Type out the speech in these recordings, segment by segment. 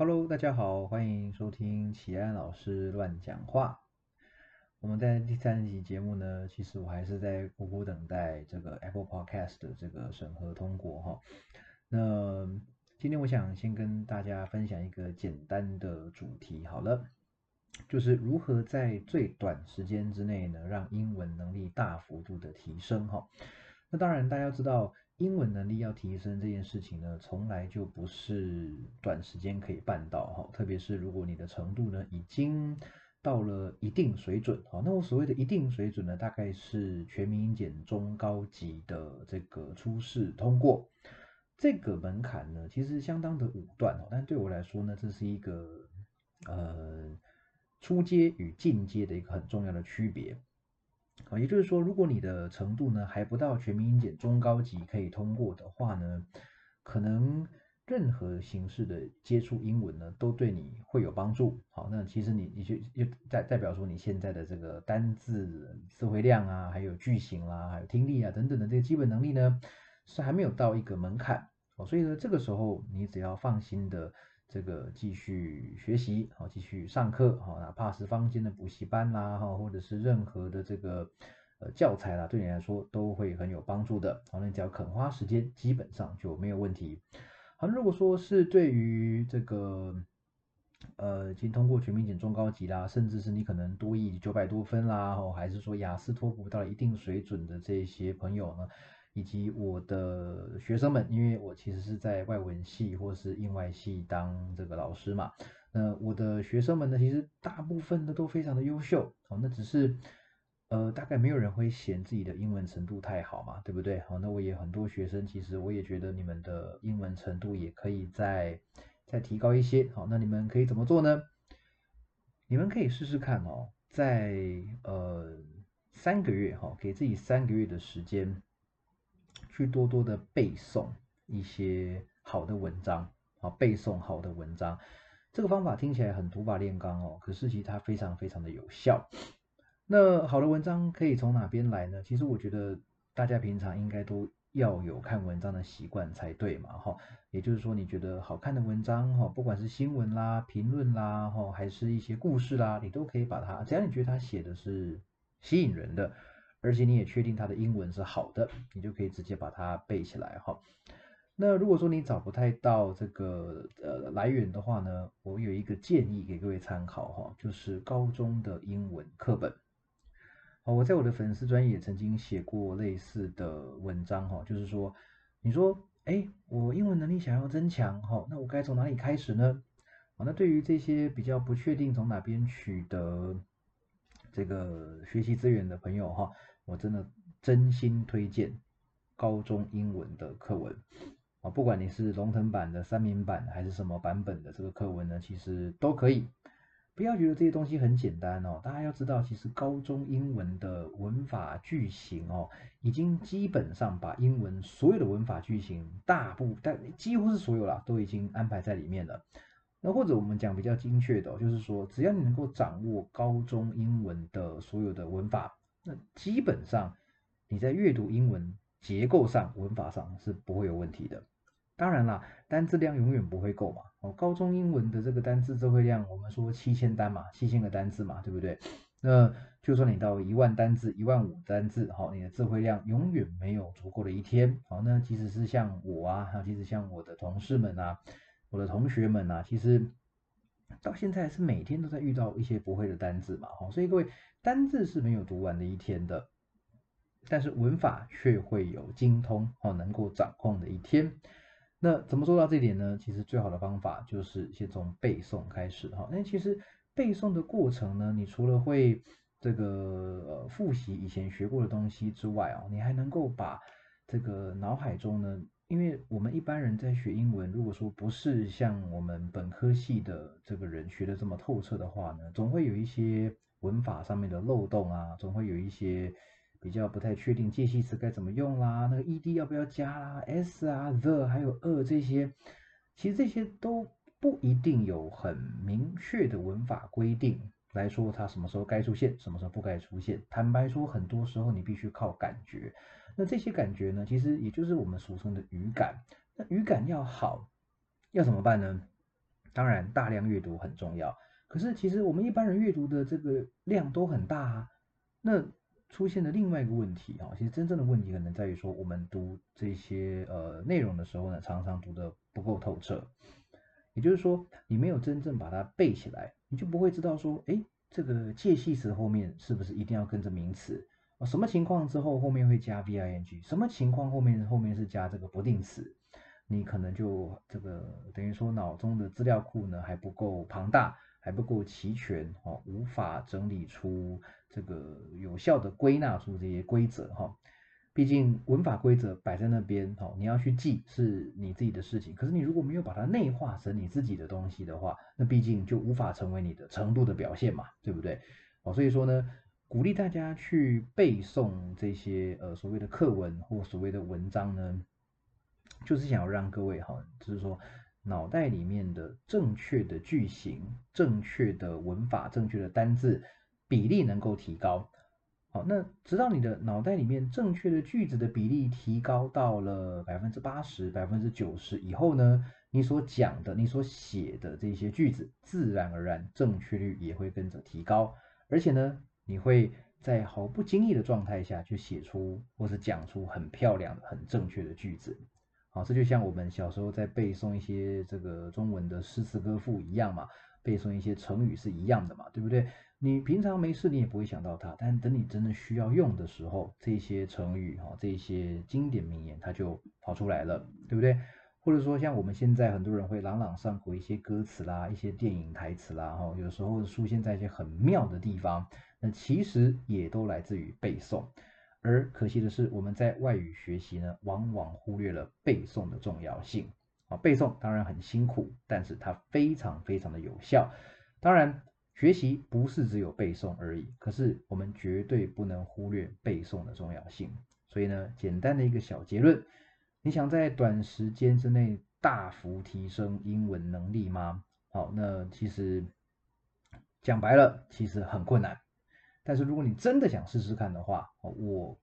Hello，大家好，欢迎收听启安老师乱讲话。我们在第三集节目呢，其实我还是在苦苦等待这个 Apple Podcast 的这个审核通过哈。那今天我想先跟大家分享一个简单的主题，好了，就是如何在最短时间之内呢，让英文能力大幅度的提升哈。那当然，大家知道。英文能力要提升这件事情呢，从来就不是短时间可以办到哈。特别是如果你的程度呢已经到了一定水准哈，那我所谓的一定水准呢，大概是全民英检中高级的这个初试通过这个门槛呢，其实相当的武断哦。但对我来说呢，这是一个呃初阶与进阶的一个很重要的区别。啊，也就是说，如果你的程度呢还不到全民英检中高级可以通过的话呢，可能任何形式的接触英文呢都对你会有帮助。好，那其实你你就就代代表说你现在的这个单字词汇量啊，还有句型啦，还有听力啊等等的这个基本能力呢，是还没有到一个门槛。哦，所以呢，这个时候你只要放心的。这个继续学习，好，继续上课，好，哪怕是坊间的补习班啦，哈，或者是任何的这个呃教材啦，对你来说都会很有帮助的。好，你只要肯花时间，基本上就没有问题。好，如果说是对于这个呃已经通过全民检中高级啦，甚至是你可能多译九百多分啦，哦，还是说雅思托福到一定水准的这些朋友呢？以及我的学生们，因为我其实是在外文系或是英外系当这个老师嘛，那我的学生们呢，其实大部分的都非常的优秀哦，那只是呃大概没有人会嫌自己的英文程度太好嘛，对不对？好，那我也很多学生，其实我也觉得你们的英文程度也可以再再提高一些，好，那你们可以怎么做呢？你们可以试试看哦，在呃三个月哈，给自己三个月的时间。去多多的背诵一些好的文章，啊，背诵好的文章，这个方法听起来很土法炼钢哦，可是其实它非常非常的有效。那好的文章可以从哪边来呢？其实我觉得大家平常应该都要有看文章的习惯才对嘛，哈。也就是说，你觉得好看的文章，哈，不管是新闻啦、评论啦，哈，还是一些故事啦，你都可以把它，只要你觉得它写的是吸引人的。而且你也确定他的英文是好的，你就可以直接把它背起来哈。那如果说你找不太到这个呃来源的话呢，我有一个建议给各位参考哈，就是高中的英文课本。好，我在我的粉丝专业曾经写过类似的文章哈，就是说，你说，哎，我英文能力想要增强哈，那我该从哪里开始呢？好，那对于这些比较不确定从哪边取得这个学习资源的朋友哈。我真的真心推荐高中英文的课文啊，不管你是龙腾版的、三明版还是什么版本的这个课文呢，其实都可以。不要觉得这些东西很简单哦，大家要知道，其实高中英文的文法句型哦，已经基本上把英文所有的文法句型大部但几乎是所有啦，都已经安排在里面了。那或者我们讲比较精确的，就是说，只要你能够掌握高中英文的所有的文法。那基本上你在阅读英文结构上、文法上是不会有问题的。当然啦，单字量永远不会够嘛。哦，高中英文的这个单字词汇量，我们说七千单嘛，七千个单字嘛，对不对？那就算你到一万单字、一万五单字，好，你的词汇量永远没有足够的一天。好，那即使是像我啊，还有即使像我的同事们啊、我的同学们啊，其实。到现在是每天都在遇到一些不会的单字嘛，哈，所以各位单字是没有读完的一天的，但是文法却会有精通，哦，能够掌控的一天。那怎么做到这点呢？其实最好的方法就是先从背诵开始，哈。那其实背诵的过程呢，你除了会这个呃复习以前学过的东西之外，哦，你还能够把这个脑海中呢。因为我们一般人在学英文，如果说不是像我们本科系的这个人学的这么透彻的话呢，总会有一些文法上面的漏洞啊，总会有一些比较不太确定介系词该怎么用啦，那个 ed 要不要加啦，s 啊，the 还有 a 这些，其实这些都不一定有很明确的文法规定来说它什么时候该出现，什么时候不该出现。坦白说，很多时候你必须靠感觉。那这些感觉呢，其实也就是我们俗称的语感。那语感要好，要怎么办呢？当然大量阅读很重要，可是其实我们一般人阅读的这个量都很大啊，那出现了另外一个问题啊，其实真正的问题可能在于说，我们读这些呃内容的时候呢，常常读的不够透彻，也就是说，你没有真正把它背起来，你就不会知道说，哎，这个介系词后面是不是一定要跟着名词？什么情况之后后面会加 v i n g？什么情况后面后面是加这个不定词？你可能就这个等于说脑中的资料库呢还不够庞大，还不够齐全哦，无法整理出这个有效的归纳出这些规则哈。毕竟文法规则摆在那边哈，你要去记是你自己的事情。可是你如果没有把它内化成你自己的东西的话，那毕竟就无法成为你的程度的表现嘛，对不对？哦，所以说呢。鼓励大家去背诵这些呃所谓的课文或所谓的文章呢，就是想要让各位哈，就是说脑袋里面的正确的句型、正确的文法、正确的单字比例能够提高。好，那直到你的脑袋里面正确的句子的比例提高到了百分之八十、百分之九十以后呢，你所讲的、你所写的这些句子，自然而然正确率也会跟着提高，而且呢。你会在毫不经意的状态下去写出或是讲出很漂亮、很正确的句子。好，这就像我们小时候在背诵一些这个中文的诗词歌赋一样嘛，背诵一些成语是一样的嘛，对不对？你平常没事你也不会想到它，但等你真的需要用的时候，这些成语哈，这些经典名言它就跑出来了，对不对？或者说像我们现在很多人会朗朗上口一些歌词啦、一些电影台词啦，哈，有时候出现在一些很妙的地方。那其实也都来自于背诵，而可惜的是，我们在外语学习呢，往往忽略了背诵的重要性。啊，背诵当然很辛苦，但是它非常非常的有效。当然，学习不是只有背诵而已，可是我们绝对不能忽略背诵的重要性。所以呢，简单的一个小结论：你想在短时间之内大幅提升英文能力吗？好，那其实讲白了，其实很困难。但是如果你真的想试试看的话，我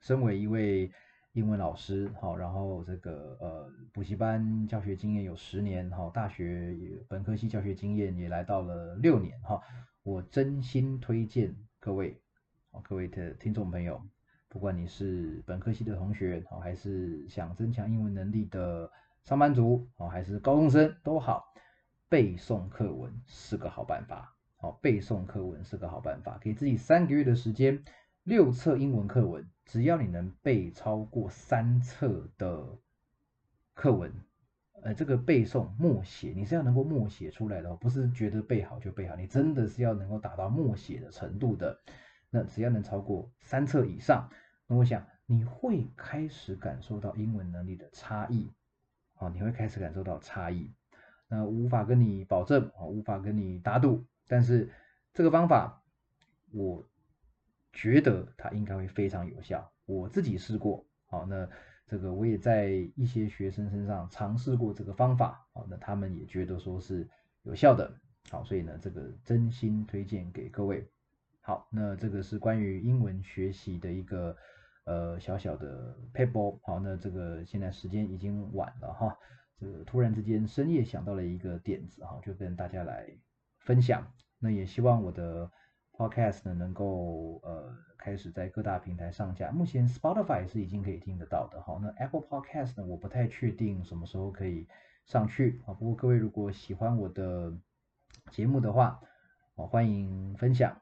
身为一位英文老师，好，然后这个呃补习班教学经验有十年，哈，大学本科系教学经验也来到了六年，哈，我真心推荐各位，各位的听众朋友，不管你是本科系的同学，好，还是想增强英文能力的上班族，好，还是高中生都好，背诵课文是个好办法。好，背诵课文是个好办法。给自己三个月的时间，六册英文课文，只要你能背超过三册的课文，呃，这个背诵默写，你是要能够默写出来的，不是觉得背好就背好，你真的是要能够达到默写的程度的。那只要能超过三册以上，那我想你会开始感受到英文能力的差异。好，你会开始感受到差异。那无法跟你保证，啊，无法跟你打赌。但是这个方法，我觉得它应该会非常有效。我自己试过，好，那这个我也在一些学生身上尝试过这个方法，好，那他们也觉得说是有效的，好，所以呢，这个真心推荐给各位。好，那这个是关于英文学习的一个呃小小的 paper。好，那这个现在时间已经晚了哈，这个突然之间深夜想到了一个点子哈，就跟大家来。分享，那也希望我的 podcast 呢能够呃开始在各大平台上架。目前 Spotify 是已经可以听得到的，好，那 Apple Podcast 呢我不太确定什么时候可以上去啊。不过各位如果喜欢我的节目的话，哦欢迎分享，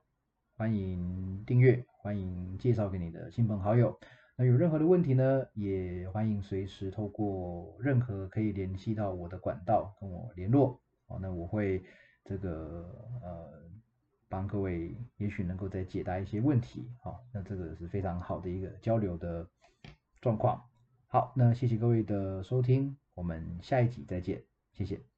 欢迎订阅，欢迎介绍给你的亲朋好友。那有任何的问题呢，也欢迎随时透过任何可以联系到我的管道跟我联络。好，那我会。这个呃，帮各位也许能够再解答一些问题，好，那这个是非常好的一个交流的状况。好，那谢谢各位的收听，我们下一集再见，谢谢。